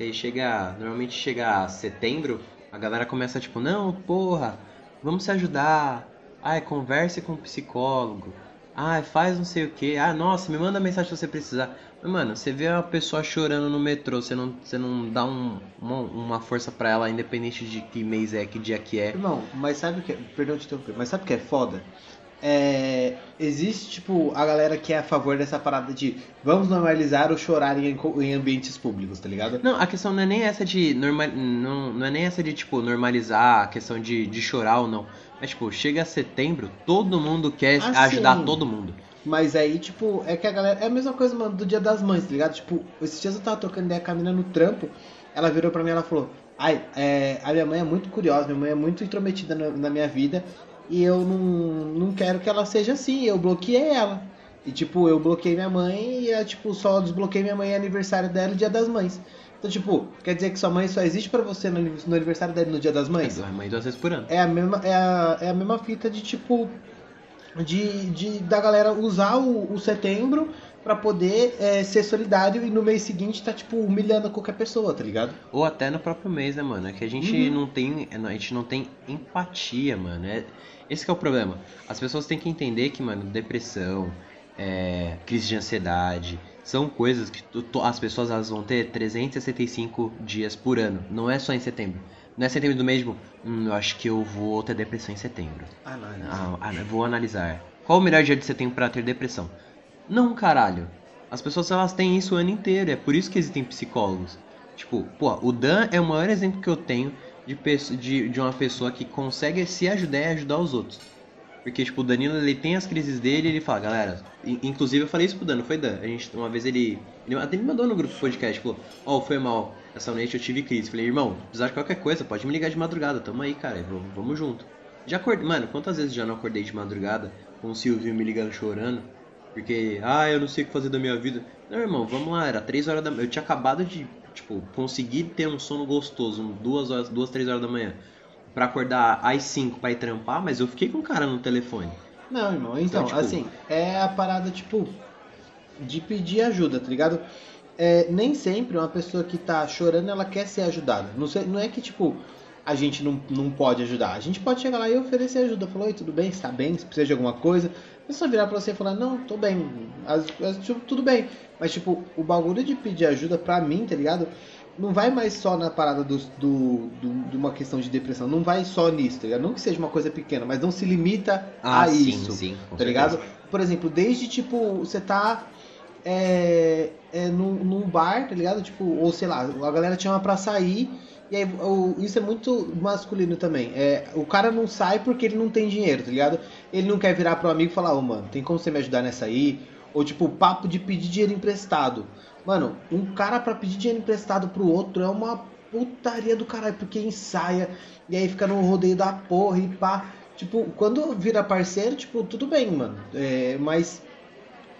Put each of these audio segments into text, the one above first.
Que aí chega. Normalmente chega setembro, a galera começa tipo, não, porra, vamos se ajudar. Ai, converse com o psicólogo. Ai, faz não sei o que. Ah, nossa, me manda mensagem se você precisar. Mas, mano, você vê uma pessoa chorando no metrô, você não, você não dá um, uma, uma força pra ela, independente de que mês é, que dia que é. Irmão, mas sabe o que é. Perdão de interromper, mas sabe o que é foda? É, existe, tipo, a galera que é a favor dessa parada de vamos normalizar o chorar em, em ambientes públicos, tá ligado? Não, a questão não é nem essa de normal, não, não é nem essa de tipo normalizar a questão de, de chorar ou não. Mas tipo, chega setembro, todo mundo quer Ah, ajudar todo mundo. Mas aí, tipo, é que a galera. É a mesma coisa, mano, do dia das mães, tá ligado? Tipo, esses dias eu tava trocando ideia com a mina no trampo, ela virou pra mim e ela falou: Ai, é, a minha mãe é muito curiosa, minha mãe é muito intrometida na, na minha vida e eu não, não quero que ela seja assim, eu bloqueei ela. E tipo, eu bloqueei minha mãe e é, tipo, só desbloqueei minha mãe é aniversário dela e dia das mães. Então, tipo, quer dizer que sua mãe só existe pra você no, no aniversário dela e no dia das mães? A mãe duas vezes por ano. é a mesma, é a, é a mesma fita de tipo. De, de da galera usar o, o setembro pra poder é, ser solidário e no mês seguinte tá, tipo, humilhando qualquer pessoa, tá ligado? Ou até no próprio mês, né, mano? É que a gente não tem. A gente não tem empatia, mano. É, esse que é o problema. As pessoas têm que entender que, mano, depressão, é, crise de ansiedade, são coisas que as pessoas elas vão ter 365 dias por ano. Não é só em setembro. Não é setembro do mês, tipo, hum, eu acho que eu vou ter depressão em setembro. Ah, não, Ah, ah, vou analisar. Qual o melhor dia de setembro pra ter depressão? Não, caralho. As pessoas elas têm isso o ano inteiro. É por isso que existem psicólogos. Tipo, pô, o Dan é o maior exemplo que eu tenho de, de, de uma pessoa que consegue se ajudar e ajudar os outros. Porque, tipo, o Danilo, ele tem as crises dele e ele fala, galera... in- Inclusive, eu falei isso pro Dan, não foi Dan? A gente, uma vez ele... Ele até me mandou no grupo podcast, falou... Ó, foi mal. Essa noite eu tive crise. Falei, irmão, precisar de qualquer coisa, pode me ligar de madrugada. Tamo aí, cara. Vamos, junto. Já acordei... Mano, quantas vezes já não acordei de madrugada com o Silvio me ligando chorando? Porque, ah, eu não sei o que fazer da minha vida. Não, irmão, vamos lá. Era 3 horas da. Eu tinha acabado de, tipo, conseguir ter um sono gostoso. Duas horas, duas, três horas da manhã. Pra acordar às 5 pra ir trampar, mas eu fiquei com o cara no telefone. Não, irmão, então, tipo- assim, é a parada, tipo, de pedir ajuda, tá ligado? É, nem sempre uma pessoa que tá chorando, ela quer ser ajudada. Não, sei, não é que, tipo, a gente não, não pode ajudar. A gente pode chegar lá e oferecer ajuda. Falou, oi, tudo bem? Você tá bem? Você precisa de alguma coisa? A pessoa virar pra você e falar, não, tô bem. As, as- tipo, tudo bem. Mas, tipo, o bagulho de pedir ajuda pra mim, tá ligado? Não vai mais só na parada do, do, do- de uma questão de depressão. Não vai só nisso, tá ligado? Não que seja uma coisa pequena, mas não se limita a isso Ah, sim, tá ligado? Por exemplo, desde tipo, você tá é, é, num, num bar, tá ligado? Tipo, ou sei lá, a galera te chama pra sair. E aí, o- isso é muito masculino também. É, o cara não sai porque ele não tem dinheiro, tá ligado? Ele não quer virar pro amigo e falar, ô mano, tem como você me ajudar nessa aí? Ou tipo, papo de pedir dinheiro emprestado. Mano, um cara pra pedir dinheiro emprestado pro outro é uma putaria do caralho, porque ensaia e aí fica no rodeio da porra e pá. Tipo, quando vira parceiro, tipo, tudo bem, mano. É, mas,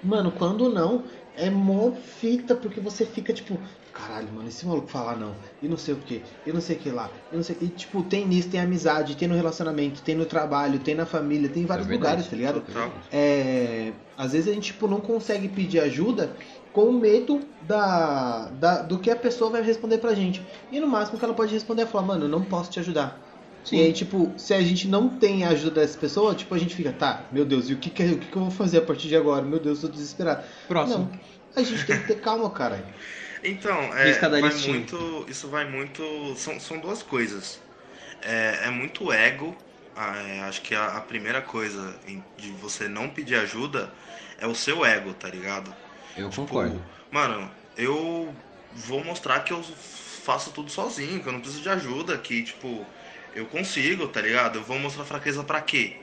mano, quando não, é mó fita, porque você fica tipo, caralho, mano, esse maluco falar não, e não sei o que, e não sei o que lá, e não sei E tipo, tem nisso, tem amizade, tem no relacionamento, tem no trabalho, tem na família, tem em vários É lugares, tá ligado? É, às vezes a gente tipo, não consegue pedir ajuda com medo da, da- do que a pessoa vai responder pra gente. E no máximo que ela pode responder é falar, mano, eu não posso te ajudar. Sim. E aí, tipo, se a gente não tem a ajuda dessa pessoa, tipo, a gente fica, tá, meu Deus, e o que, que, o que, que eu vou fazer a partir de agora? Meu Deus, eu tô desesperado. Próximo. Não, a gente tem que ter calma, cara. Então, é, vai listinha. muito, isso vai muito. São, são duas coisas. É, é muito ego. é, acho que a, a primeira coisa em- de você não pedir ajuda é o seu ego, tá ligado? Eu Tipo, concordo. Mano, eu vou mostrar que eu faço tudo sozinho, que eu não preciso de ajuda, que, tipo, eu consigo, tá ligado? Eu vou mostrar fraqueza pra quê?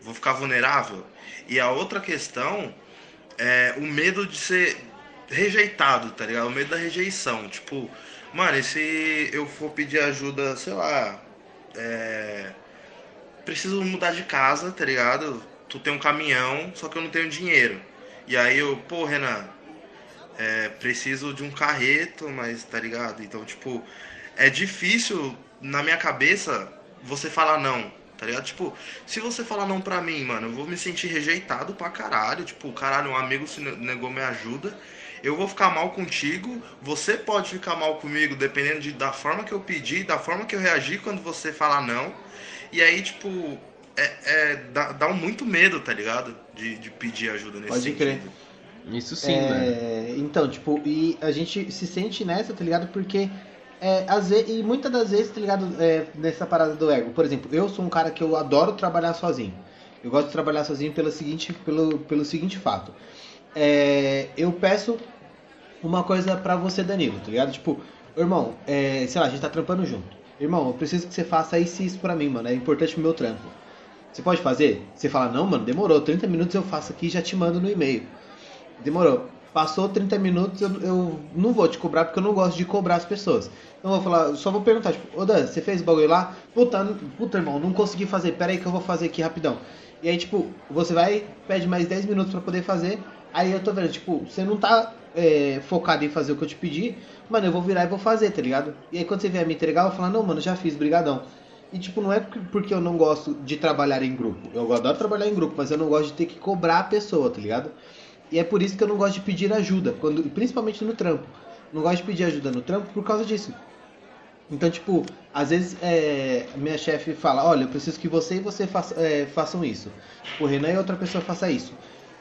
Vou ficar vulnerável? E a outra questão é o medo de ser rejeitado, tá ligado? O medo da rejeição. Tipo, mano, e se eu for pedir ajuda, sei lá, é... preciso mudar de casa, tá ligado? Tu tem um caminhão, só que eu não tenho dinheiro. E aí eu, pô, Renan, é, preciso de um carreto, mas tá ligado? Então, tipo, é difícil na minha cabeça você falar não, tá ligado? Tipo, se você falar não pra mim, mano, eu vou me sentir rejeitado pra caralho. Tipo, caralho, um amigo se negou minha ajuda. Eu vou ficar mal contigo, você pode ficar mal comigo, dependendo de, da forma que eu pedi, da forma que eu reagir quando você falar não. E aí, tipo, é, é dá, dá um muito medo, tá ligado? De, de pedir ajuda nesse Pode sentido. crer. Isso sim, mano. É, então, tipo, e a gente se sente nessa, tá ligado? Porque é, às vezes, e muitas das vezes, tá ligado? É, nessa parada do ego. Por exemplo, eu sou um cara que eu adoro trabalhar sozinho. Eu gosto de trabalhar sozinho pelo seguinte, pelo, pelo seguinte fato. É, eu peço uma coisa pra você, Danilo, tá ligado? Tipo, irmão, é, sei lá, a gente tá trampando junto. Irmão, eu preciso que você faça isso e isso pra mim, mano. É importante pro meu trampo. Você pode fazer? Você fala, não, mano, demorou. 30 minutos eu faço aqui e já te mando no e-mail. Demorou. Passou 30 minutos, eu, eu não vou te cobrar porque eu não gosto de cobrar as pessoas. Então eu vou falar, só vou perguntar, tipo, ô Dan, você fez o bagulho lá? Puta, puta, irmão, não consegui fazer, pera aí que eu vou fazer aqui rapidão. E aí, tipo, você vai, pede mais 10 minutos pra poder fazer. Aí eu tô vendo, tipo, você não tá é, focado em fazer o que eu te pedi, mano, eu vou virar e vou fazer, tá ligado? E aí quando você vier me entregar, eu vou falar, não, mano, já fiz, brigadão. E tipo, não é porque eu não gosto de trabalhar em grupo. Eu adoro trabalhar em grupo, mas eu não gosto de ter que cobrar a pessoa, tá ligado? E é por isso que eu não gosto de pedir ajuda, quando, principalmente no trampo. Não gosto de pedir ajuda no trampo por causa disso. Então, tipo, às vezes é, minha chefe fala, olha, eu preciso que você e você faça- é, façam isso. O Renan e outra pessoa faça isso.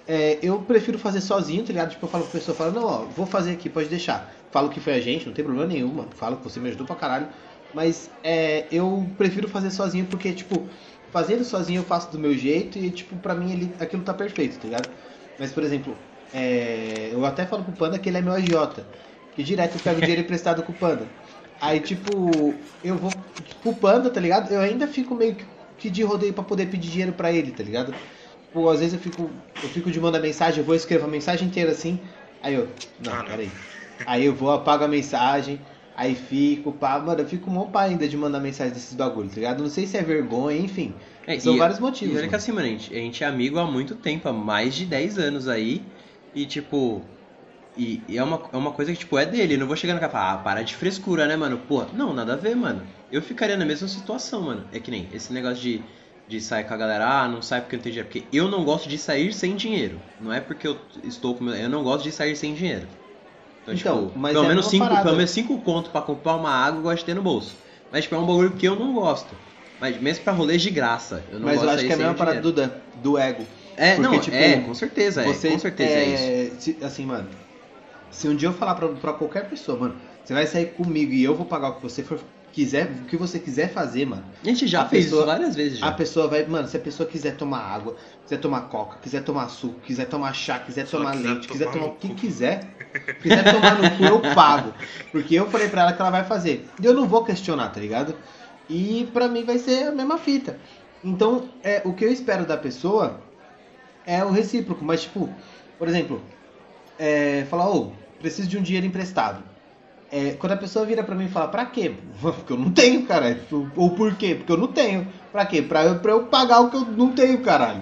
É, eu prefiro fazer sozinho, tá ligado? Tipo, eu falo pra pessoa, falo, não, ó, vou fazer aqui, pode deixar. Falo que foi a gente, não tem problema nenhum, mano. Falo que você me ajudou pra caralho. Mas é, eu prefiro fazer sozinho porque, tipo, fazendo sozinho eu faço do meu jeito e, tipo, pra mim ele, aquilo tá perfeito, tá ligado? Mas, por exemplo, é, eu até falo pro Panda que ele é meu agiota. Que direto eu pego dinheiro emprestado com o Panda. Aí, tipo, eu vou pro Panda, tá ligado? Eu ainda fico meio que- de rodeio pra poder pedir dinheiro pra ele, tá ligado? Tipo, às vezes eu fico, eu fico de mandar mensagem, eu vou escrever a mensagem inteira assim. Aí eu, não, Ah, não. peraí. Aí eu vou, apago a mensagem, aí fico, pá, mano, eu fico mó pá ainda de mandar mensagem desses bagulho, tá ligado? Não sei se é vergonha, enfim. É, São e- vários E motivos. olha que mano. assim, mano, a gente, a gente é amigo há muito tempo, há mais de 10 anos aí. E tipo. E, e é, uma, é uma coisa que, tipo, é dele. Eu não vou chegar no cara e falar, ah, para de frescura, né, mano? Pô, não, nada a ver, mano. Eu ficaria na mesma situação, mano. É que nem esse negócio de, de sair com a galera, ah, não sai porque não tem dinheiro. Porque eu não gosto de sair sem dinheiro. Não é porque eu estou com. meu- Eu não gosto de sair sem dinheiro. Então, Então, tipo, mas pelo é menos cinco, parada. pelo menos cinco conto pra comprar uma água eu gosto de ter no bolso. Mas, tipo, é um bagulho que eu não gosto. Mas mesmo pra rolês de graça, eu não Mas gosto eu acho que é a mesma parada do Dan, do ego. É, Porque, não, tipo, é, com certeza, Você, é, com certeza é, isso. se- assim, mano, se um dia eu falar pra, pra qualquer pessoa, mano, você vai sair comigo e eu vou pagar o que você for, quiser, o que você quiser fazer, mano. A gente já a fez pessoa- isso várias vezes já. A pessoa vai, mano, se a pessoa quiser tomar água, quiser tomar coca, quiser tomar suco, quiser tomar chá, quiser tomar quiser leite, quiser tomar o que cu. quiser, quiser tomar no cu, eu pago. Porque eu falei pra ela que ela vai fazer. E eu não vou questionar, tá ligado? E pra mim vai ser a mesma fita. Então, é, o que eu espero da pessoa é o recíproco, mas tipo, por exemplo, é, falar, ô, preciso de um dinheiro emprestado. É, quando a pessoa vira pra mim e fala, pra quê? Porque eu não tenho, cara. Ou por quê? Porque eu não tenho. Pra quê? Pra eu, pra eu pagar o que eu não tenho, caralho.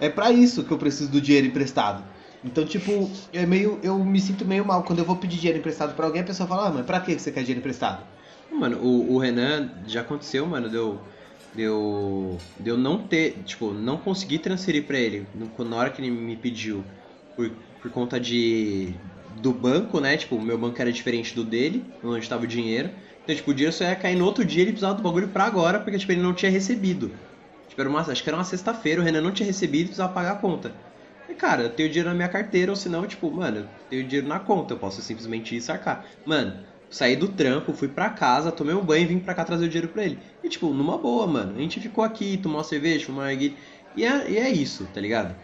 É pra isso que eu preciso do dinheiro emprestado. Então, tipo, é meio, eu me sinto meio mal quando eu vou pedir dinheiro emprestado pra alguém, a pessoa fala, ah, mas pra que você quer dinheiro emprestado? Mano, o, o Renan já aconteceu, mano, deu. Deu. Deu não ter. Tipo, não conseguir transferir pra ele no- na hora que ele me pediu. Por, por conta de. Do banco, né? Tipo, o meu banco era diferente do dele, onde tava o dinheiro. Então, tipo, o dinheiro só ia cair no outro dia ele precisava do bagulho pra agora, porque, tipo, ele não tinha recebido. Tipo, era uma, acho que era uma sexta-feira, o Renan não tinha recebido e precisava pagar a conta. E, cara, eu tenho dinheiro na minha carteira, ou senão, tipo, mano, eu tenho dinheiro na conta, eu posso simplesmente ir sacar. Mano, saí do trampo, fui pra casa, tomei um banho e vim pra cá trazer o dinheiro pra ele. E, tipo, numa boa, mano. A gente ficou aqui, tomou uma cerveja, fumou uma. E é, e é isso, tá ligado?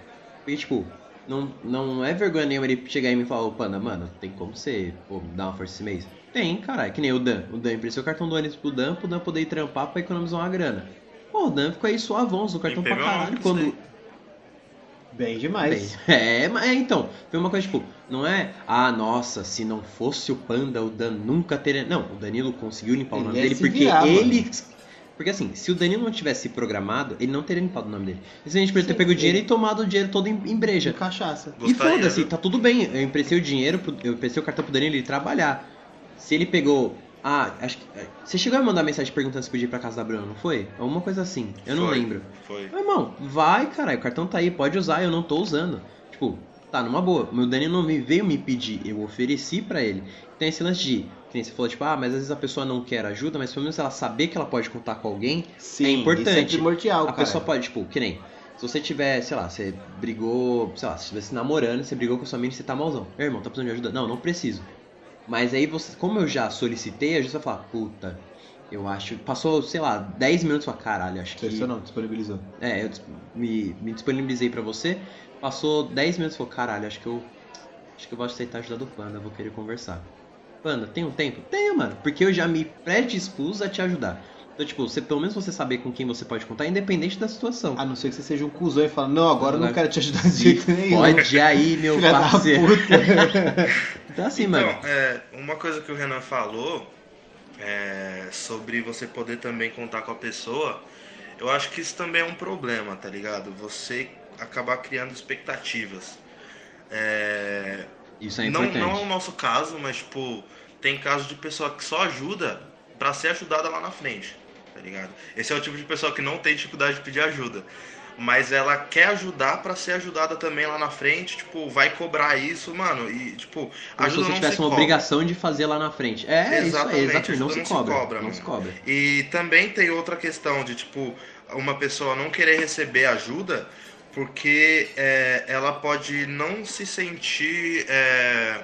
E, tipo, não, não é vergonha nenhuma ele chegar e falar, ô, Panda, mano, tem como você pô, dar uma força esse mês? Tem, caralho, que nem o Dan. O Dan emprestou o cartão do ônibus pro Dan, pro Dan poder ir trampar pra economizar uma grana. Pô, o Dan ficou aí suavão, o cartão pra caralho. Quando. Bem demais. Bem, É, mas é, então, foi uma coisa tipo, não é, ah, nossa, se não fosse o Panda, o Dan nunca teria. Não, o Danilo conseguiu limpar o Ele nome ia dele porque virar, ele. Porque assim, se o Danilo não tivesse programado, ele não teria limpado o nome dele. Simplesmente poderia ter Sim, pego o ele- dinheiro e tomado o dinheiro todo em, em breja. De cachaça. E foda-se, viu? tá tudo bem. Eu emprestei o dinheiro, pro- eu emprestei o cartão pro Danilo ele trabalhar. Se ele pegou Ah, acho que. é, Você chegou a mandar mensagem perguntando se podia ir pra casa da Bruna, não foi? Alguma coisa assim. Eu não Foi, lembro. Foi. Meu irmão, vai, caralho. O cartão tá aí, pode usar, eu não tô usando. Tipo, tá, numa boa. Meu Dani não me veio me pedir, eu ofereci pra ele. Tem esse lance de. Que nem você falou, tipo, ah, mas às vezes a pessoa não quer ajuda, mas pelo menos ela saber que ela pode contar com alguém. Sim, É importante. Isso é primordial, a cara. pessoa pode, tipo, que nem. Se você tiver, sei lá, você brigou, sei lá, se estivesse namorando, você brigou com sua mina e você tá malzão. Meu irmão, tá precisando de ajuda? Não, não preciso. Mas aí você, como eu já solicitei, a gente vai falar, puta, eu acho. Passou, sei lá, 10 minutos fala, caralho, acho que. Isso não, disponibilizou. É, eu me, me disponibilizei pra você. Passou 10 minutos e falou, caralho, acho que eu. Acho que eu vou aceitar a ajuda do Panda, vou querer conversar. Panda, tem um tempo? Tenho, mano. Porque eu já me predispus a te ajudar. Então, tipo, você, pelo menos você saber com quem você pode contar, independente da situação. A não ser que você seja um cuzão e fala, não, agora eu não quero te ajudar de jeito nenhum. Pode aí, meu Filha da parceiro. puta. Então, assim, Então, mano. é, uma coisa que o Renan falou é, sobre você poder também contar com a pessoa, eu acho que isso também é um problema, tá ligado? Você acabar criando expectativas. É, Isso é não, importante. não é o nosso caso, mas, tipo, tem casos de pessoa que só ajuda pra ser ajudada lá na frente, tá ligado? Esse é o tipo de pessoa que não tem dificuldade de pedir ajuda. Mas ela quer ajudar pra ser ajudada também lá na frente, tipo, vai cobrar isso, mano, e, tipo, Como se ajuda você não tivesse se uma cobra. obrigação de fazer lá na frente. É, isso aí, Exatamente, exatamente. Não se não se cobra. cobra, não mano. se cobra. E também tem outra questão de, tipo, uma pessoa não querer receber ajuda porque é, ela pode não se sentir. é,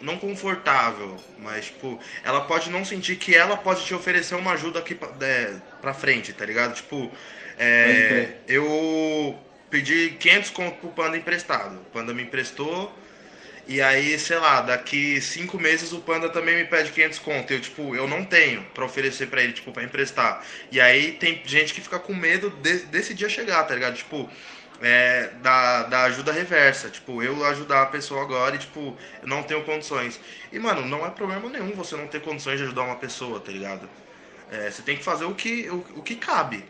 não confortável, mas, tipo, ela pode não sentir que ela pode te oferecer uma ajuda aqui pra, é, pra frente, tá ligado? Tipo, é, eu pedi 500 conto pro Panda emprestado. O Panda me emprestou. E aí, sei lá, daqui cinco meses o Panda também me pede 500 conto. Eu, tipo, eu não tenho pra oferecer pra ele, tipo, pra emprestar. E aí tem gente que fica com medo de- desse dia chegar, tá ligado? Tipo, é, da, da ajuda reversa. Tipo, eu ajudar a pessoa agora e, tipo, eu não tenho condições. E, mano, não é problema nenhum você não ter condições de ajudar uma pessoa, tá ligado? É, você tem que fazer o que, o, o que cabe.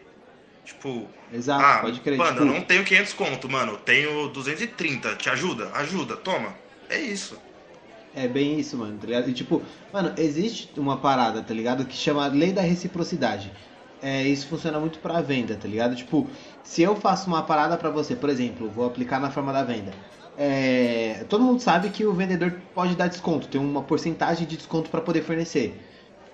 Tipo, Exato, ah, pode crer. Panda, tipo, eu não tenho 500 conto, mano. Eu tenho 230. Te ajuda? Ajuda, toma. É isso. É bem isso, mano, tá ligado? E tipo, mano, existe uma parada, tá ligado? Que chama lei da reciprocidade. É, isso funciona muito pra venda, tá ligado? Tipo, se eu faço uma parada pra você, por exemplo, vou aplicar na forma da venda. É, todo mundo sabe que o vendedor pode dar desconto, tem uma porcentagem de desconto pra poder fornecer.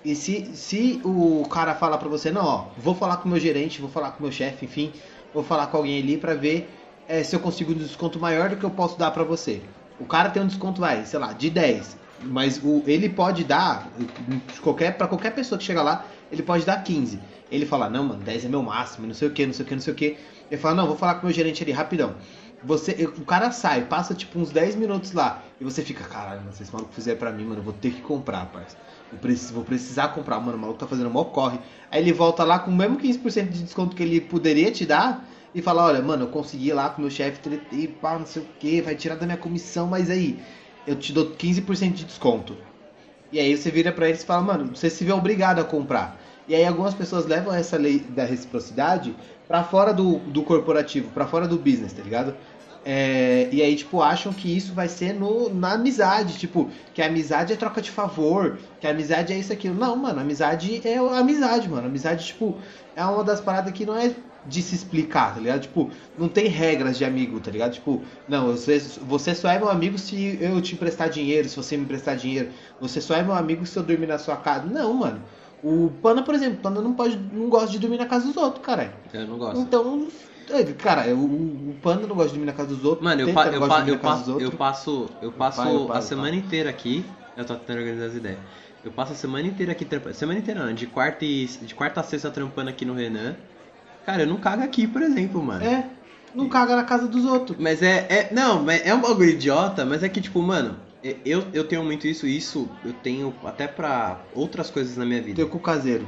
E se, se o cara fala pra você, não, ó, vou falar com o meu gerente, vou falar com o meu chefe, enfim, vou falar com alguém ali pra ver é, se eu consigo um desconto maior do que eu posso dar pra você. O cara tem um desconto, vai, sei lá, de 10. Mas o, ele pode dar, qualquer, pra qualquer pessoa que chega lá, ele pode dar 15. Ele fala, não, mano, 10 é meu máximo, não sei o que, não sei o que, não sei o que. Ele fala, não, vou falar com o meu gerente ali, rapidão. Você, o cara sai, passa tipo uns 10 minutos lá, e você fica, caralho, mano, se esse maluco fizer pra mim, mano, eu vou ter que comprar, parça. Eu preciso, vou precisar comprar, mano, o maluco tá fazendo mó corre. Aí ele volta lá com o mesmo 15% de desconto que ele poderia te dar, e fala, olha, mano, eu consegui lá com o meu chefe, tretei, pá, não sei o que, vai tirar da minha comissão, mas aí, eu te dou 15% de desconto. E aí você vira pra eles e fala, mano, você se vê obrigado a comprar. E aí algumas pessoas levam essa lei da reciprocidade pra fora do, do corporativo, pra fora do business, tá ligado? É, e aí, tipo, acham que isso vai ser no, na amizade, tipo, que a amizade é troca de favor, que a amizade é isso aquilo. Não, mano, amizade é amizade, mano. Amizade, tipo, é uma das paradas que não é de se explicar, tá ligado? Tipo, não tem regras de amigo, tá ligado? Tipo, não, você, você só é meu amigo se eu te emprestar dinheiro, se você me emprestar dinheiro. Você só é meu amigo se eu dormir na sua casa. Não, mano. O Panda, por exemplo, o Panda não, pode, não gosta de dormir na casa dos outros, cara. Eu não gosto. Então, cara, o, o Panda não gosta de dormir na casa dos outros. Mano, eu, pa- eu, pa- eu, dos eu passo, eu passo eu a semana inteira aqui. Eu tô tentando organizar as ideias. Eu passo a semana inteira aqui trampando. Semana inteira não, de quarta, e, de quarta a sexta trampando aqui no Renan. Cara, eu não cago aqui, por exemplo, mano. É, não caga na casa dos outros. Mas é, é. Não, é um bagulho idiota, mas é que, tipo, mano, é- eu, eu tenho muito isso, isso eu tenho até pra outras coisas na minha vida. Teu cu caseiro.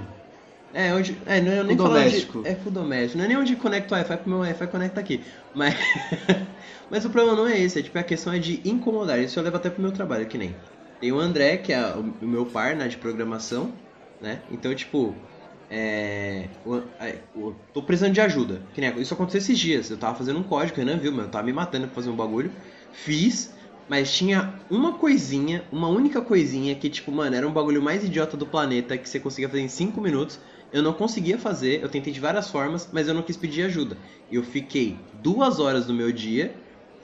É, onde. É, não é nem falando doméstico. De, é full doméstico. Não é nem onde conecta o Wi-Fi, porque meu Wi-Fi conecta aqui. Mas. mas o problema não é esse, é tipo a questão é de incomodar. Isso eu levo até pro meu trabalho, que nem. Tem o André, que é o, o meu par, né, de programação, né? Então, tipo. É, o- é, o- tô precisando de ajuda. Que nem, isso aconteceu esses dias. Eu tava fazendo um código, o Renan viu, mano. Eu tava me matando pra fazer um bagulho. Fiz. Mas tinha uma coisinha, uma única coisinha que, tipo, mano, era um bagulho mais idiota do planeta que você conseguia fazer em 5 minutos. Eu não conseguia fazer, eu tentei de várias formas, mas eu não quis pedir ajuda. Eu fiquei duas horas do meu dia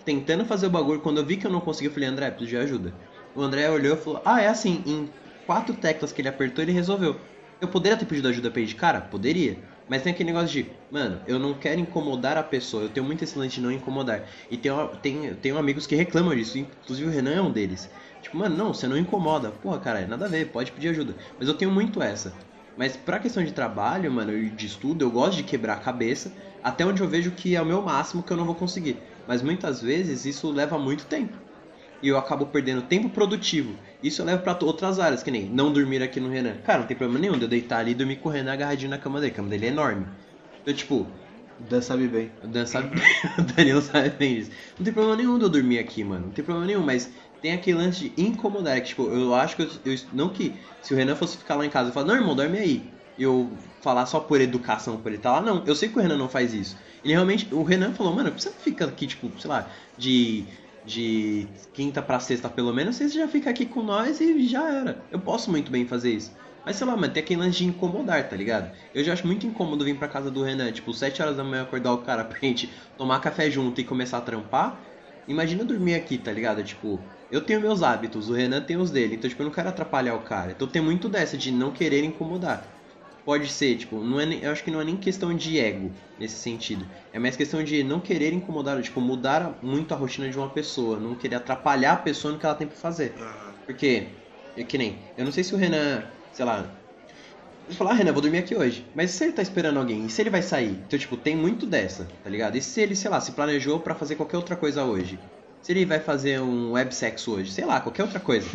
tentando fazer o bagulho. Quando eu vi que eu não conseguia, eu falei, André, preciso de ajuda. O André olhou e falou, ah, é assim, em quatro teclas que ele apertou, ele resolveu. Eu poderia ter pedido ajuda pra ele de cara? Poderia. Mas tem aquele negócio de, mano, eu não quero incomodar a pessoa. Eu tenho muito esse lance de não incomodar. E tenho, tenho, tenho amigos que reclamam disso. Inclusive o Renan é um deles. Tipo, mano, não, você não incomoda. Porra, cara, nada a ver, pode pedir ajuda. Mas eu tenho muito essa. Mas pra questão de trabalho, mano, e de estudo, eu gosto de quebrar a cabeça. Até onde eu vejo que é o meu máximo que eu não vou conseguir. Mas muitas vezes isso leva muito tempo. E eu acabo perdendo tempo produtivo. Isso eu levo pra outras áreas, que nem não dormir aqui no Renan. Cara, não tem problema nenhum de eu deitar ali e dormir com o Renan agarradinho na cama dele. A cama dele é enorme. Então, tipo, Dan sabe bem. o Dan sabe, o Danilo sabe bem disso. Não tem problema nenhum de eu dormir aqui, mano. Não tem problema nenhum, mas tem aquele lance de incomodar. Que, tipo, eu acho que eu, eu- Não que se o Renan fosse ficar lá em casa e falar, não, irmão, dorme aí. Eu falar só por educação por ele estar lá, não. Eu sei que o Renan não faz isso. Ele realmente. O Renan falou, mano, você fica aqui, tipo, sei lá, de. De quinta pra sexta, pelo menos, você já fica aqui com nós e já era. Eu posso muito bem fazer isso. Mas sei lá, mano, tem aquele lance de incomodar, tá ligado? Eu já acho muito incômodo vir pra casa do Renan, tipo, 7 horas da manhã acordar o cara pra gente tomar café junto e começar a trampar. Imagina dormir aqui, tá ligado? Tipo, eu tenho meus hábitos, o Renan tem os dele, então tipo, eu não quero atrapalhar o cara. Então tem muito dessa de não querer incomodar. Pode ser, tipo, não é, eu acho que não é nem questão de ego nesse sentido. É mais questão de não querer incomodar, tipo, mudar muito a rotina de uma pessoa, não querer atrapalhar a pessoa no que ela tem pra fazer. Porque, é que nem, eu não sei se o Renan, sei lá, eu falar, ah, Renan, vou dormir aqui hoje. Mas e se ele tá esperando alguém? E se ele vai sair? Então, tipo, tem muito dessa, tá ligado? E se ele, sei lá, se planejou pra fazer qualquer outra coisa hoje? Se ele vai fazer um websexo hoje? Sei lá, qualquer outra coisa.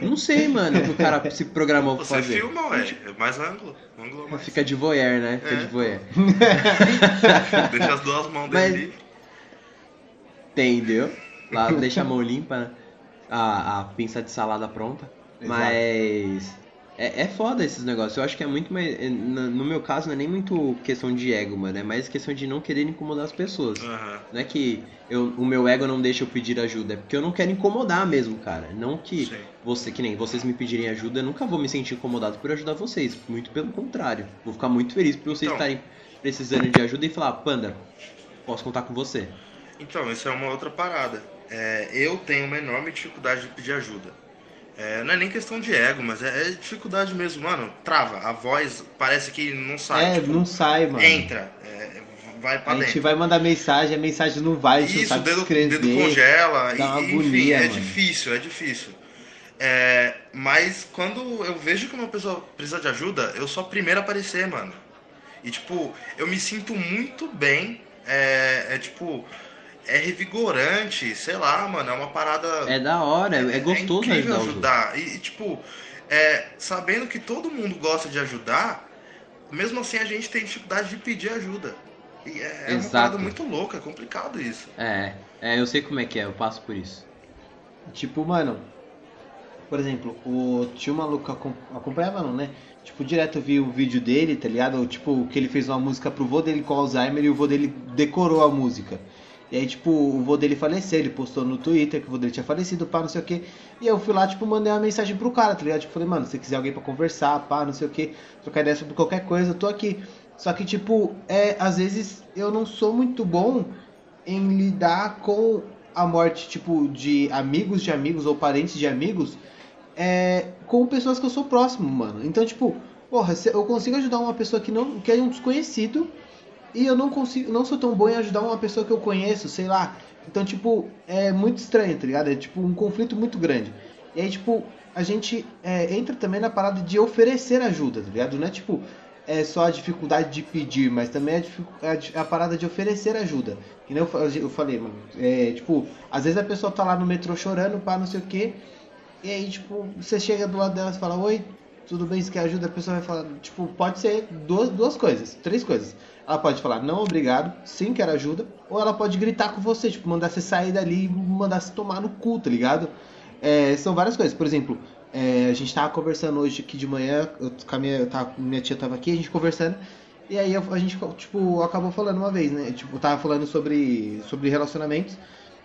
Eu não sei, mano, o que o cara se programou pra Você fazer. filma, ué. É mais ângulo. ângulo mais. Fica de voyeur, né? Fica É. de voyeur. Deixa as duas mãos Mas- dele. Entendeu? Lá deixa a mão limpa, né? A, a pinça de salada pronta. Exato. Mas. É, é foda esses negócios. Eu acho que é muito mais. é, No meu caso, não é nem muito questão de ego, mano. É mais questão de não querer incomodar as pessoas. Aham. Não é que eu, o meu ego não deixa eu pedir ajuda. É porque eu não quero incomodar mesmo, cara. Não que Sim. você, que nem vocês me pedirem ajuda, eu nunca vou me sentir incomodado por ajudar vocês. Muito pelo contrário. Vou ficar muito feliz por vocês Então. estarem precisando de ajuda e falar, Panda, posso contar com você. Então, isso é uma outra parada. É, eu tenho uma enorme dificuldade de pedir ajuda. É, não é nem questão de ego, mas é, é dificuldade mesmo, mano. Trava, a voz parece que não sai. É, tipo, não sai, mano. entra, é, vai pra A gente dentro. vai mandar mensagem, a mensagem não vai, a gente não Isso, o dedo, escrever. dedo congela, dá uma e, enfim, agonia, é mano. difícil, é difícil. É, mas quando eu vejo que uma pessoa precisa de ajuda, eu sou a primeira a aparecer, mano. E tipo, eu me sinto muito bem. É, é tipo, é revigorante, sei lá, mano, é uma parada. É da hora, é, é gostoso incrível ajudar. E, e, tipo, é, sabendo que todo mundo gosta de ajudar, mesmo assim a gente tem dificuldade de pedir ajuda. E é, é uma parada muito louca, é complicado isso. É, é, eu sei como é que é, eu passo por isso. Tipo, mano, por exemplo, o um maluco acompanhava não, né? Tipo, direto eu vi o vídeo dele, tá ligado? Tipo, que ele fez uma música pro vô dele com Alzheimer e o vô dele decorou a música. E aí, tipo, o vô dele faleceu, ele postou no Twitter que o vô dele tinha falecido, pá, não sei o que. E eu fui lá, tipo, mandei uma mensagem pro cara, tá ligado? Tipo, falei, mano, se quiser alguém pra conversar, pá, não sei o que, trocar ideia sobre qualquer coisa, eu tô aqui. Só que, tipo, é, às vezes eu não sou muito bom em lidar com a morte, tipo, de amigos de amigos ou parentes de amigos, é, com pessoas que eu sou próximo, mano. Então, tipo, porra, eu consigo ajudar uma pessoa que não que é um desconhecido e eu não consigo, não sou tão bom em ajudar uma pessoa que eu conheço, sei lá. Então, tipo, é muito estranho, tá ligado? É tipo um conflito muito grande. E aí, tipo, a gente é, entra também na parada de oferecer ajuda, tá ligado? Não é tipo é só a dificuldade de pedir, mas também a, dificu- a di- a parada de oferecer ajuda. Que nem eu, eu falei, mano. É, tipo, às vezes a pessoa tá lá no metrô chorando, pá, não sei o quê. E aí, tipo, você chega do lado dela e fala, oi, tudo bem, você quer ajuda? A pessoa vai falar, tipo, pode ser duas, duas coisas, três coisas. Ela pode falar, não, obrigado, sim, quero ajuda. Ou ela pode gritar com você, tipo, mandar você sair dali e mandar você tomar no cu, tá ligado? É, são várias coisas. Por exemplo, é, a gente tava conversando hoje aqui de manhã, eu, a minha, tava- minha tia tava aqui, a gente conversando. E aí a gente, tipo, acabou falando uma vez, né? Tipo, tava falando sobre, sobre relacionamentos.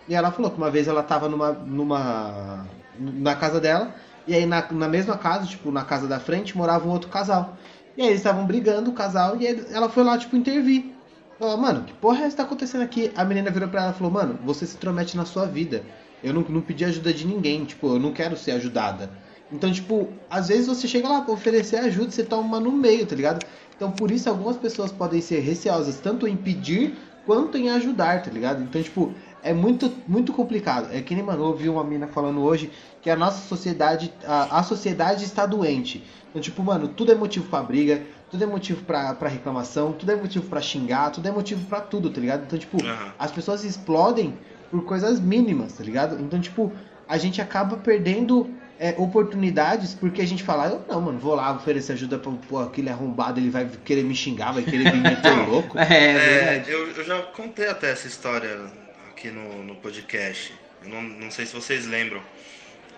E ela falou que uma vez ela tava numa. numa. na casa dela, e aí na, na mesma casa, tipo, na casa da frente, morava um outro casal. E aí eles estavam brigando, o casal, e aí ela foi lá, tipo, intervir. Falou, mano, que porra é essa que tá acontecendo aqui? A menina virou pra ela e falou, mano, você se intromete na sua vida. Eu não, não pedi ajuda de ninguém, tipo, eu não quero ser ajudada. Então, tipo, às vezes você chega lá pra oferecer ajuda, você toma no meio, tá ligado? Então, por isso, algumas pessoas podem ser receosas tanto em pedir quanto em ajudar, tá ligado? Então, tipo, é muito, muito complicado. É que nem, mano, eu ouvi uma mina falando hoje que a nossa sociedade, a, a sociedade está doente. Então, tipo, mano, tudo é motivo pra briga, tudo é motivo pra, pra reclamação, tudo é motivo pra xingar, tudo é motivo pra tudo, tá ligado? Então, tipo, Aham. as pessoas explodem por coisas mínimas, tá ligado? Então, tipo, a gente acaba perdendo é, oportunidades porque a gente fala, eu não, mano, vou lá oferecer ajuda pra pô, aquele arrombado, ele vai querer me xingar, vai querer me meter louco. É, é É, eu, eu já contei até essa história aqui no, no podcast. Não, não sei se vocês lembram.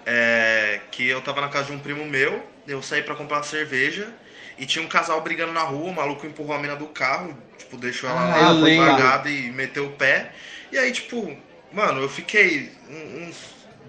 É, que eu tava na casa de um primo meu, eu saí pra comprar uma cerveja e tinha um casal brigando na rua, o maluco empurrou a mina do carro, tipo, deixou ela Ah, lá lembro. apagada e meteu o pé. E aí, tipo, mano, eu fiquei uns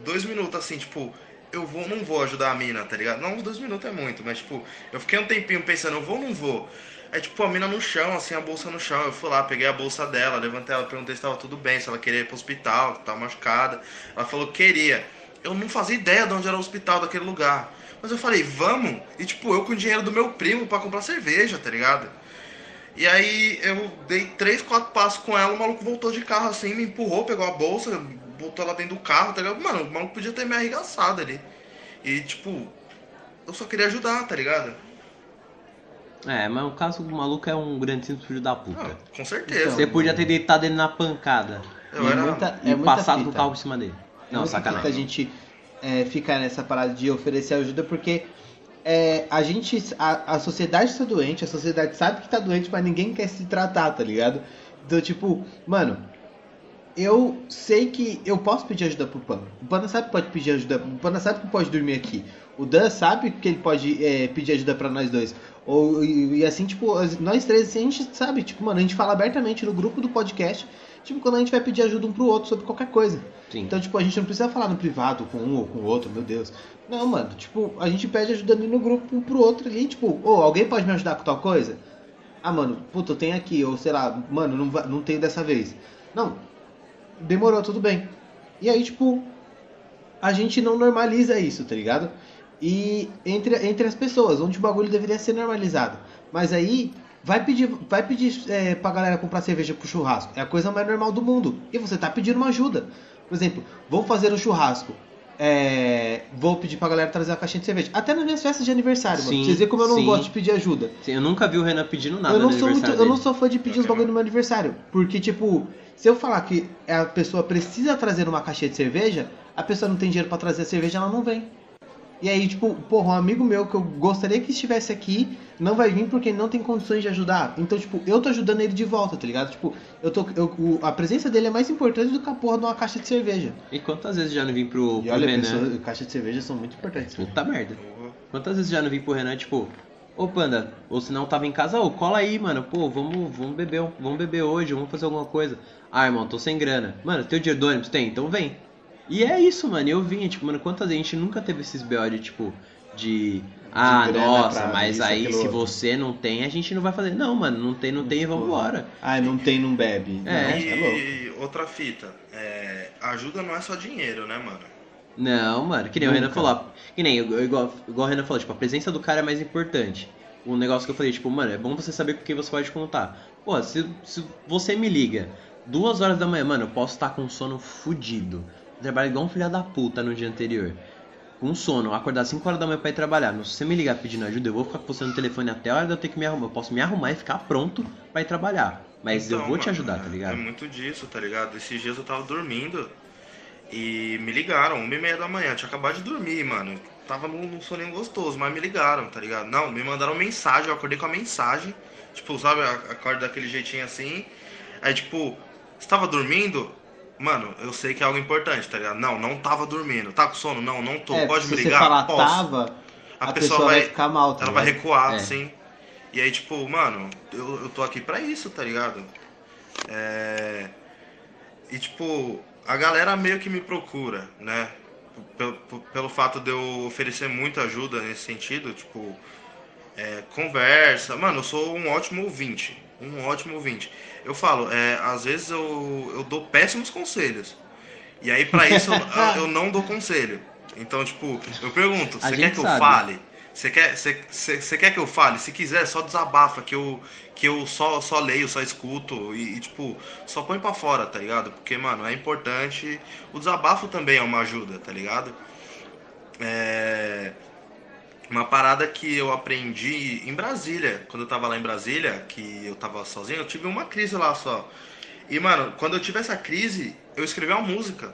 dois minutos assim, tipo, eu vou não vou ajudar a mina, tá ligado? Não, dois minutos é muito, mas tipo, eu fiquei um tempinho pensando, eu vou ou não vou? Aí, tipo, a mina no chão, assim, a bolsa no chão. Eu fui lá, peguei a bolsa dela, levantei ela, perguntei se tava tudo bem, se ela queria ir pro hospital, que tava machucada. Ela falou que queria. Eu não fazia ideia de onde era o hospital daquele lugar. Mas eu falei, vamos? E, tipo, eu com o dinheiro do meu primo pra comprar cerveja, tá ligado? E aí eu dei três, quatro passos com ela, o maluco voltou de carro assim, me empurrou, pegou a bolsa, botou ela dentro do carro, tá ligado? Mano, o maluco podia ter me arregaçado ali. E, tipo, eu só queria ajudar, tá ligado? É, mas o caso do maluco é um grandíssimo filho da puta. Ah, com certeza. Você podia ter deitado ele na pancada Eu é era. muita, e é muita passado com o carro por cima dele. É Não, muito sacanagem. a gente é, ficar nessa parada de oferecer ajuda porque é, a gente, a, a sociedade está doente, a sociedade sabe que tá doente, mas ninguém quer se tratar, tá ligado? Então, tipo, mano, eu sei que eu posso pedir ajuda pro Panda. O Panda sabe que pode pedir ajuda, o Panda sabe que pode dormir aqui. O Dan sabe que ele pode é, pedir ajuda pra nós dois. Ou, e, e assim, tipo, nós três, assim, a gente sabe, tipo, mano, a gente fala abertamente no grupo do podcast, tipo, quando a gente vai pedir ajuda um pro outro sobre qualquer coisa. Sim. Então, tipo, a gente não precisa falar no privado com um ou com o outro, meu Deus. Não, mano, tipo, a gente pede ajuda ali no grupo um pro outro ali, tipo, ô, alguém pode me ajudar com tal coisa? Ah, mano, puta, eu tenho aqui, ou sei lá, mano, não, não tenho dessa vez. Não, demorou, tudo bem. E aí, tipo, a gente não normaliza isso, tá ligado? E entre, entre as pessoas, onde o bagulho deveria ser normalizado. Mas aí, vai pedir, vai pedir é, pra galera comprar cerveja pro churrasco. É a coisa mais normal do mundo. E você tá pedindo uma ajuda. Por exemplo, vou fazer um churrasco. É, vou pedir pra galera trazer uma caixinha de cerveja. Até nas minhas festas de aniversário, mano. Sim, Vocês veem como eu não sim. gosto de pedir ajuda. Sim, eu nunca vi o Renan pedindo nada eu não no sou muito, aniversário eu não dele. sou fã de pedir os bagulho no meu aniversário, porque tipo, se eu falar que a pessoa precisa trazer uma caixinha de cerveja, a pessoa não tem dinheiro pra trazer a cerveja, ela não vem. E aí, tipo, porra, um amigo meu que eu gostaria que estivesse aqui não vai vir porque ele não tem condições de ajudar. Então, tipo, eu tô ajudando ele de volta, tá ligado? Tipo, eu tô, eu, o- a presença dele é mais importante do que a porra de uma caixa de cerveja. E quantas vezes já não vim pro, E pro olha, Renan? pessoas, caixa de cerveja são muito importantes. Puta merda. Quantas vezes já não vim pro Renan, tipo, ô Panda, ou se não tava em casa, ô, cola aí, mano, pô, vamos, vamos beber, vamos beber hoje, vamos fazer alguma coisa. Ah, irmão, tô sem grana. Mano, teu dinheiro do ônibus? Tem, então vem. E é isso, mano, e eu vinha, tipo, mano, quantas vezes a gente nunca teve esses BO de, tipo, de... Ah, grana nossa, mas isso, aí aquilo se outro. você não tem, a gente não vai fazer. Não, mano, não tem, não tem, vamos embora. Ah, não tem, não bebe. É. Não, é louco. E outra fita, é, ajuda não é só dinheiro, né, mano? Não, mano, que nem o Nunca. Renan falou. Que nem, igual, igual o Renan falou, tipo, a presença do cara é mais importante. O negócio que eu falei, tipo, mano, é bom você saber com quem você pode contar. Pô, se, se você me liga duas horas da manhã, mano, eu posso estar com sono fudido. Trabalho igual um filho da puta no dia anterior. Com sono, acordar 5 horas da manhã pra ir trabalhar. Se você me ligar pedindo ajuda, eu vou ficar você no telefone até a hora de eu ter que me arrumar. Eu posso me arrumar e ficar pronto pra ir trabalhar. Mas eu Então, vou te ajudar, tá É ligado? muito disso, tá ligado? Esses dias eu tava dormindo e me ligaram, uma e meia da manhã, tinha acabado de dormir, mano. Tava num, num soninho gostoso, mas me ligaram, tá ligado? Não, me mandaram mensagem, eu acordei com a mensagem. Tipo, sabe, acorda daquele jeitinho assim. Aí, tipo, você tava dormindo? Mano, eu sei que é algo importante, tá ligado? Não, não tava dormindo. Tá com sono? Não, não tô. É, Pode se me você ligar? falar Posso. tava, a, pessoa, vai, ficar mal, tá Ela vai recuar, É. assim. E aí, tipo, mano, eu, eu tô aqui pra isso, tá ligado? É... E, tipo, a galera meio que me procura, né? Pelo, pelo fato de eu oferecer muita ajuda nesse sentido, tipo, é, conversa. Mano, eu sou um ótimo ouvinte. Um ótimo ouvinte. Eu falo, é, às vezes eu, eu dou péssimos conselhos. E aí, para isso, eu, eu, não dou conselho. Então, tipo, eu pergunto, você quer que sabe. eu fale? Você quer, você, você quer que eu fale? Se quiser, só desabafa, que eu, que eu só, só leio, só escuto e, e, tipo, só põe pra fora, tá ligado? Porque, mano, é importante. O desabafo também é uma ajuda, tá ligado? É. Uma parada que eu aprendi em Brasília, quando eu tava lá em Brasília, que eu tava sozinho, eu tive uma crise lá só. E, mano, quando eu tive essa crise, eu escrevi uma música.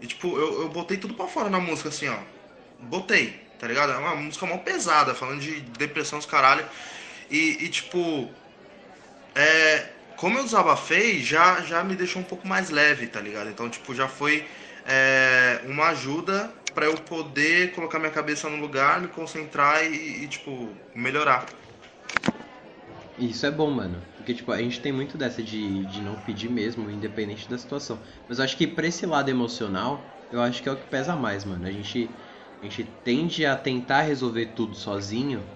E, tipo, eu, eu botei tudo pra fora na música, assim, ó. Botei tá ligado? É uma música mó pesada, falando de depressão dos caralho. E, e, tipo, é, como eu desabafei, já, já me deixou um pouco mais leve, tá ligado? Então, tipo, já foi é, uma ajuda para eu poder colocar minha cabeça no lugar, me concentrar e, e, tipo, melhorar. Isso é bom, mano. Porque, tipo, a gente tem muito dessa de, de não pedir mesmo, independente da situação. Mas eu acho que pra esse lado emocional, eu acho que é o que pesa mais, mano. A gente a gente tende a tentar resolver tudo sozinho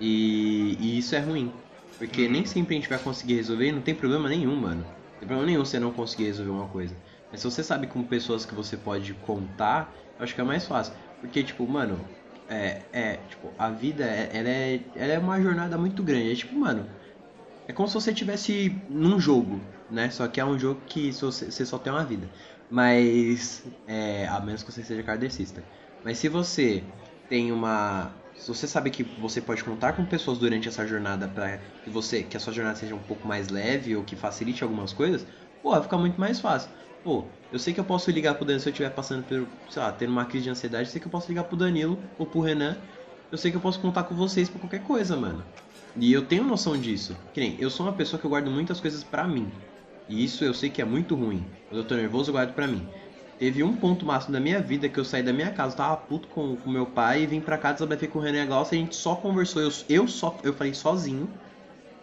e, e isso é ruim. Porque nem sempre a gente vai conseguir resolver e não tem problema nenhum, mano. Não tem problema nenhum você não conseguir resolver uma coisa. Mas se você sabe com pessoas que você pode contar, eu acho que é mais fácil. Porque, tipo, mano, é, é tipo, a vida, é, ela é, ela é uma jornada muito grande. É tipo, mano, é como se você estivesse num jogo, né? Só que é um jogo que você, só tem uma vida. Mas, é, a menos que você seja kardecista. Mas se você tem uma. Se você sabe que você pode contar com pessoas durante essa jornada para que você que a sua jornada seja um pouco mais leve ou que facilite algumas coisas, pô, fica muito mais fácil. Pô, eu sei que eu posso ligar pro Danilo se eu estiver passando por, sei lá, tendo uma crise de ansiedade, eu sei que eu posso ligar pro Danilo ou pro Renan. Eu sei que eu posso contar com vocês pra qualquer coisa, mano. E eu tenho noção disso. Que nem, eu sou uma pessoa que eu guardo muitas coisas pra mim. E isso eu sei que é muito ruim. Quando eu tô nervoso, eu guardo pra mim. Teve um ponto máximo da minha vida que eu saí da minha casa, tava puto com, com meu pai e vim pra casa, desabafei com o René Glaucia, a gente só conversou, eu, eu só, eu falei sozinho.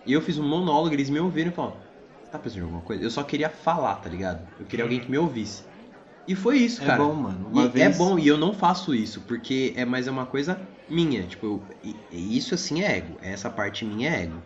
E eu fiz um monólogo, eles me ouviram e falaram, tá pensando em alguma coisa? Eu só queria falar, tá ligado? Eu queria alguém que me ouvisse. E foi isso, é cara. É bom, mano. Uma e vez... É bom, e eu não faço isso, porque é mais é uma coisa minha. Tipo, eu, e, isso assim é ego. Essa parte minha é ego.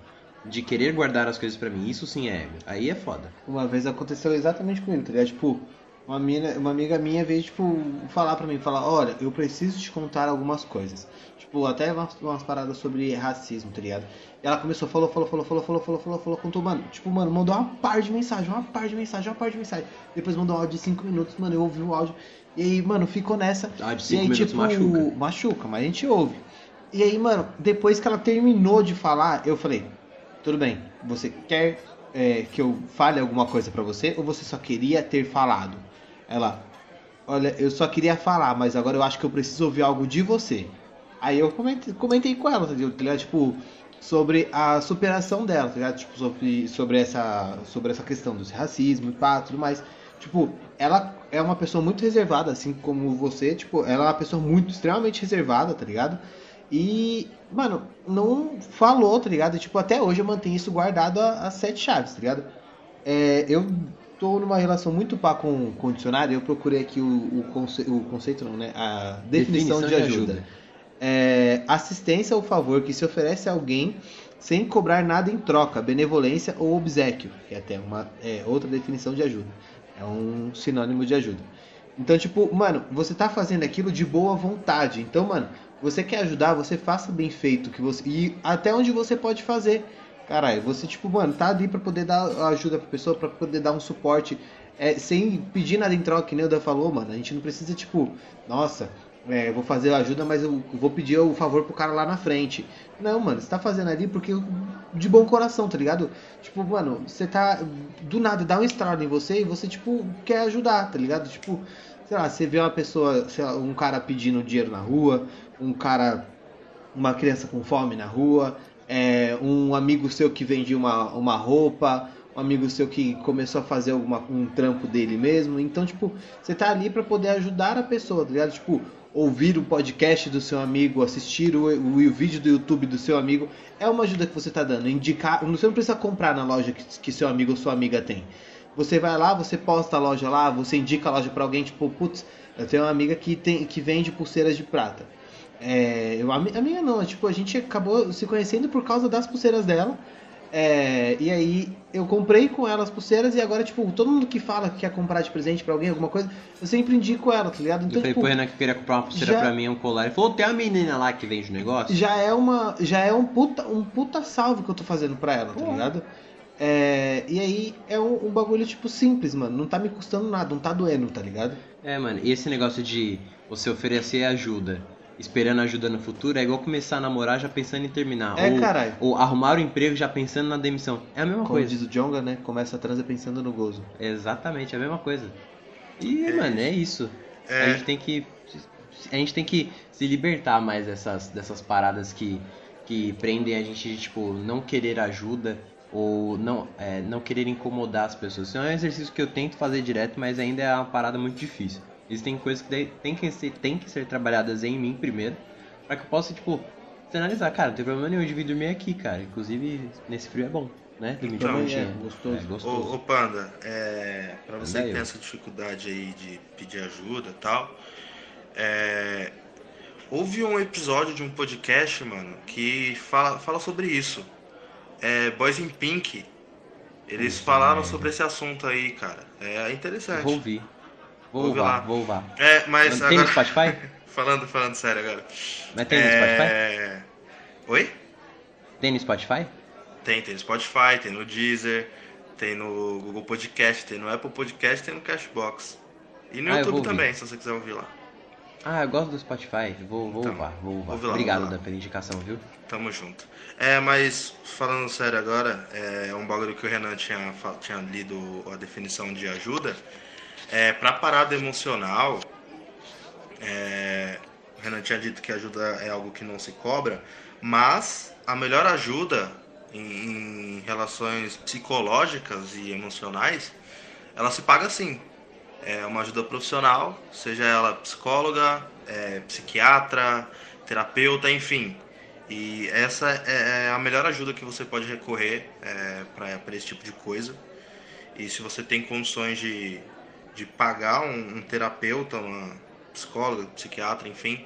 De querer guardar as coisas para mim, isso sim é ego. Aí é foda. Uma vez aconteceu exatamente comigo, tá ligado? Tipo, uma, mina, uma amiga minha veio, tipo, falar pra mim, falar, olha, eu preciso te contar algumas coisas. Tipo, até umas, umas paradas sobre racismo, tá ligado? E ela começou, falou, falou, falou, falou, falou, falou, falou, falou, contou, mano, tipo, mano, mandou uma par de mensagem, uma par de mensagem, uma par de mensagem. Depois mandou um áudio de 5 minutos, mano, eu ouvi o áudio. E aí, mano, ficou nessa. Ah, de 5 minutos tipo, machuca. Machuca, mas a gente ouve. E aí, mano, depois que ela terminou de falar, eu falei, tudo bem, você quer é, que eu fale alguma coisa para você ou você só queria ter falado? Ela, olha, eu só queria falar, mas agora eu acho que eu preciso ouvir algo de você. Aí eu comentei, comentei com ela, tá ligado? Tipo, sobre a superação dela, tá ligado? Tipo, sobre, sobre, essa, sobre essa questão do racismo e pá, tudo mais. Tipo, ela é uma pessoa muito reservada, assim como você. Tipo, ela é uma pessoa muito, extremamente reservada, tá ligado? E, mano, não falou, tá ligado? Tipo, até hoje eu mantenho isso guardado às sete chaves, tá ligado? É, eu estou numa relação muito pá com, com o dicionário, eu procurei aqui o, o, conce, o conceito, não, né? A definição, definição de, de ajuda. ajuda. É, assistência ou favor que se oferece a alguém sem cobrar nada em troca, benevolência ou obsequio, que é até uma é, outra definição de ajuda. É um sinônimo de ajuda. Então, tipo, mano, você tá fazendo aquilo de boa vontade. Então, mano, você quer ajudar, você faça bem feito que você e até onde você pode fazer. Caralho, você, tipo, mano, tá ali pra poder dar ajuda pra pessoa, pra poder dar um suporte, é, sem pedir nada em troca, que nem o Dan falou, mano. A gente não precisa, tipo, nossa, é, vou fazer ajuda, mas eu vou pedir o favor pro cara lá na frente. Não, mano, você tá fazendo ali porque de bom coração, tá ligado? Tipo, mano, você tá. Do nada, dá um estralo em você e você, tipo, quer ajudar, tá ligado? Tipo, sei lá, você vê uma pessoa, lá, um cara pedindo dinheiro na rua, um cara. Uma criança com fome na rua, é, um amigo seu que vendia uma, uma roupa, um amigo seu que começou a fazer alguma, um trampo dele mesmo. Então, tipo, você tá ali para poder ajudar a pessoa, tá ligado? Tipo, ouvir o podcast do seu amigo, assistir o, o, o, vídeo do YouTube do seu amigo, é uma ajuda que você tá dando. Indicar, você não precisa comprar na loja que, que seu amigo ou sua amiga tem. Você vai lá, você posta a loja lá, você indica a loja pra alguém, tipo, putz, eu tenho uma amiga que, tem, que vende pulseiras de prata. É, eu, a mi- a minha não, é, tipo, a gente acabou se conhecendo por causa das pulseiras dela. É, e aí eu comprei com ela as pulseiras e agora, tipo, todo mundo que fala que quer comprar de presente pra alguém, alguma coisa, eu sempre indico ela, tá ligado? Eu Então, falei tipo, pro Renan que eu queria comprar uma pulseira já- pra mim, um colar. Ele falou, tem uma menina lá que vende o negócio. já é uma já é um puta um puta salve que eu tô fazendo pra ela, tá Porra. ligado? É, e aí é um, um bagulho tipo simples, mano, não tá me custando nada, não tá doendo, tá ligado? É, mano, e esse negócio de você oferecer ajuda, esperando ajuda no futuro, é igual começar a namorar já pensando em terminar. É, ou, caralho. ou arrumar o emprego já pensando na demissão. É a mesma Como coisa. diz o Jonga, né? Começa a transa pensando no gozo. Exatamente, é a mesma coisa. E, mano, é isso. É. A gente tem que. A gente tem que se libertar mais dessas, dessas paradas que, que prendem a gente de, tipo, não querer ajuda ou não, é, não querer incomodar as pessoas. Isso é um exercício que eu tento fazer direto, mas ainda é uma parada muito difícil. Existem coisas que tem que ser, tem que ser trabalhadas em mim primeiro, pra que eu possa, tipo, analisar, cara, não tem problema nenhum de vir dormir aqui, cara. Inclusive, nesse frio é bom, né? Dormir de Então, pontinha. é, gostoso. É, gostoso. Ô, ô Panda, é, pra você que tem essa dificuldade aí de pedir ajuda e tal, é, houve um episódio de um podcast, mano, que fala, fala sobre isso. É, Boys in Pink. Eles Puta falaram merda. sobre esse assunto aí, cara. É interessante. Vou ouvir. Vou ouvir, lá. vou ouvir. É, mas Tem no agora, Spotify? falando, falando sério agora. Mas tem no Spotify? É... Oi? Tem no Spotify? Tem, tem no Spotify, tem no Deezer, tem no Google Podcast, tem no Apple Podcast, tem no Cashbox. E no Ah, YouTube também, se você quiser ouvir lá. Ah, eu gosto do Spotify. Vou, vou Então, ouvir, vou ouve lá, Obrigado lá. Pela indicação, viu? Tamo junto. É, mas falando sério agora, é um bagulho que o Renan tinha, tinha lido a definição de ajuda. É, pra parada emocional, é, o Renan tinha dito que ajuda é algo que não se cobra, mas a melhor ajuda em, em relações psicológicas e emocionais, ela se paga sim. É uma ajuda profissional, seja ela psicóloga, é, psiquiatra, terapeuta, enfim. E essa é a melhor ajuda que você pode recorrer é, para esse tipo de coisa. E se você tem condições de, de pagar um, um terapeuta, uma psicóloga, psiquiatra, enfim,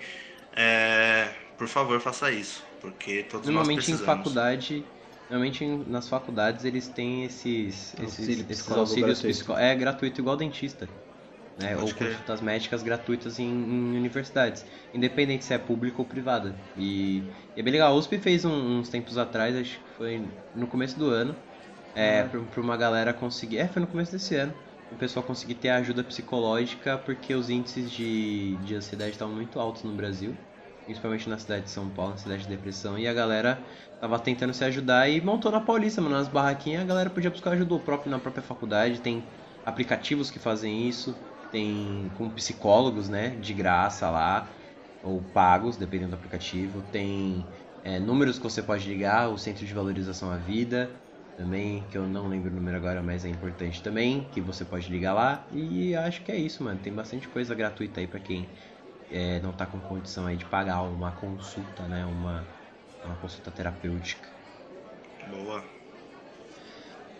é, por favor faça isso, porque todos Normalmente nós em precisamos. faculdade, normalmente em- nas faculdades eles têm esses, esses, Auxílio esses auxílios psicó- É gratuito igual dentista. Né? Pode Ou crer. consultas médicas gratuitas em, em universidades, independente se é pública ou privada. E, e é bem legal. A USP fez um- uns tempos atrás, acho que foi no começo do ano, é, Uhum. pra, pra uma galera conseguir. É, foi no começo desse ano. O pessoal conseguir ter ajuda psicológica porque os índices de, de ansiedade estavam muito altos no Brasil, principalmente na cidade de São Paulo, na cidade de depressão. E a galera tava tentando se ajudar e montou na Paulista, mano, nas barraquinhas. A galera podia buscar ajuda próprio, na própria faculdade. Tem aplicativos que fazem isso, tem com psicólogos, né, de graça lá, ou pagos, dependendo do aplicativo. Tem é, números que você pode ligar, o Centro de Valorização à Vida também, que eu não lembro o número agora, mas é importante também, que você pode ligar lá. E acho que é isso, mano. Tem bastante coisa gratuita aí pra quem é, não tá com condição aí de pagar uma consulta, né, uma, uma consulta terapêutica. Boa.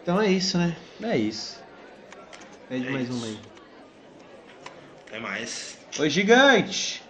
Então é isso, né? É isso. Pede É mais isso. uma aí. Até mais. Oi, gigante!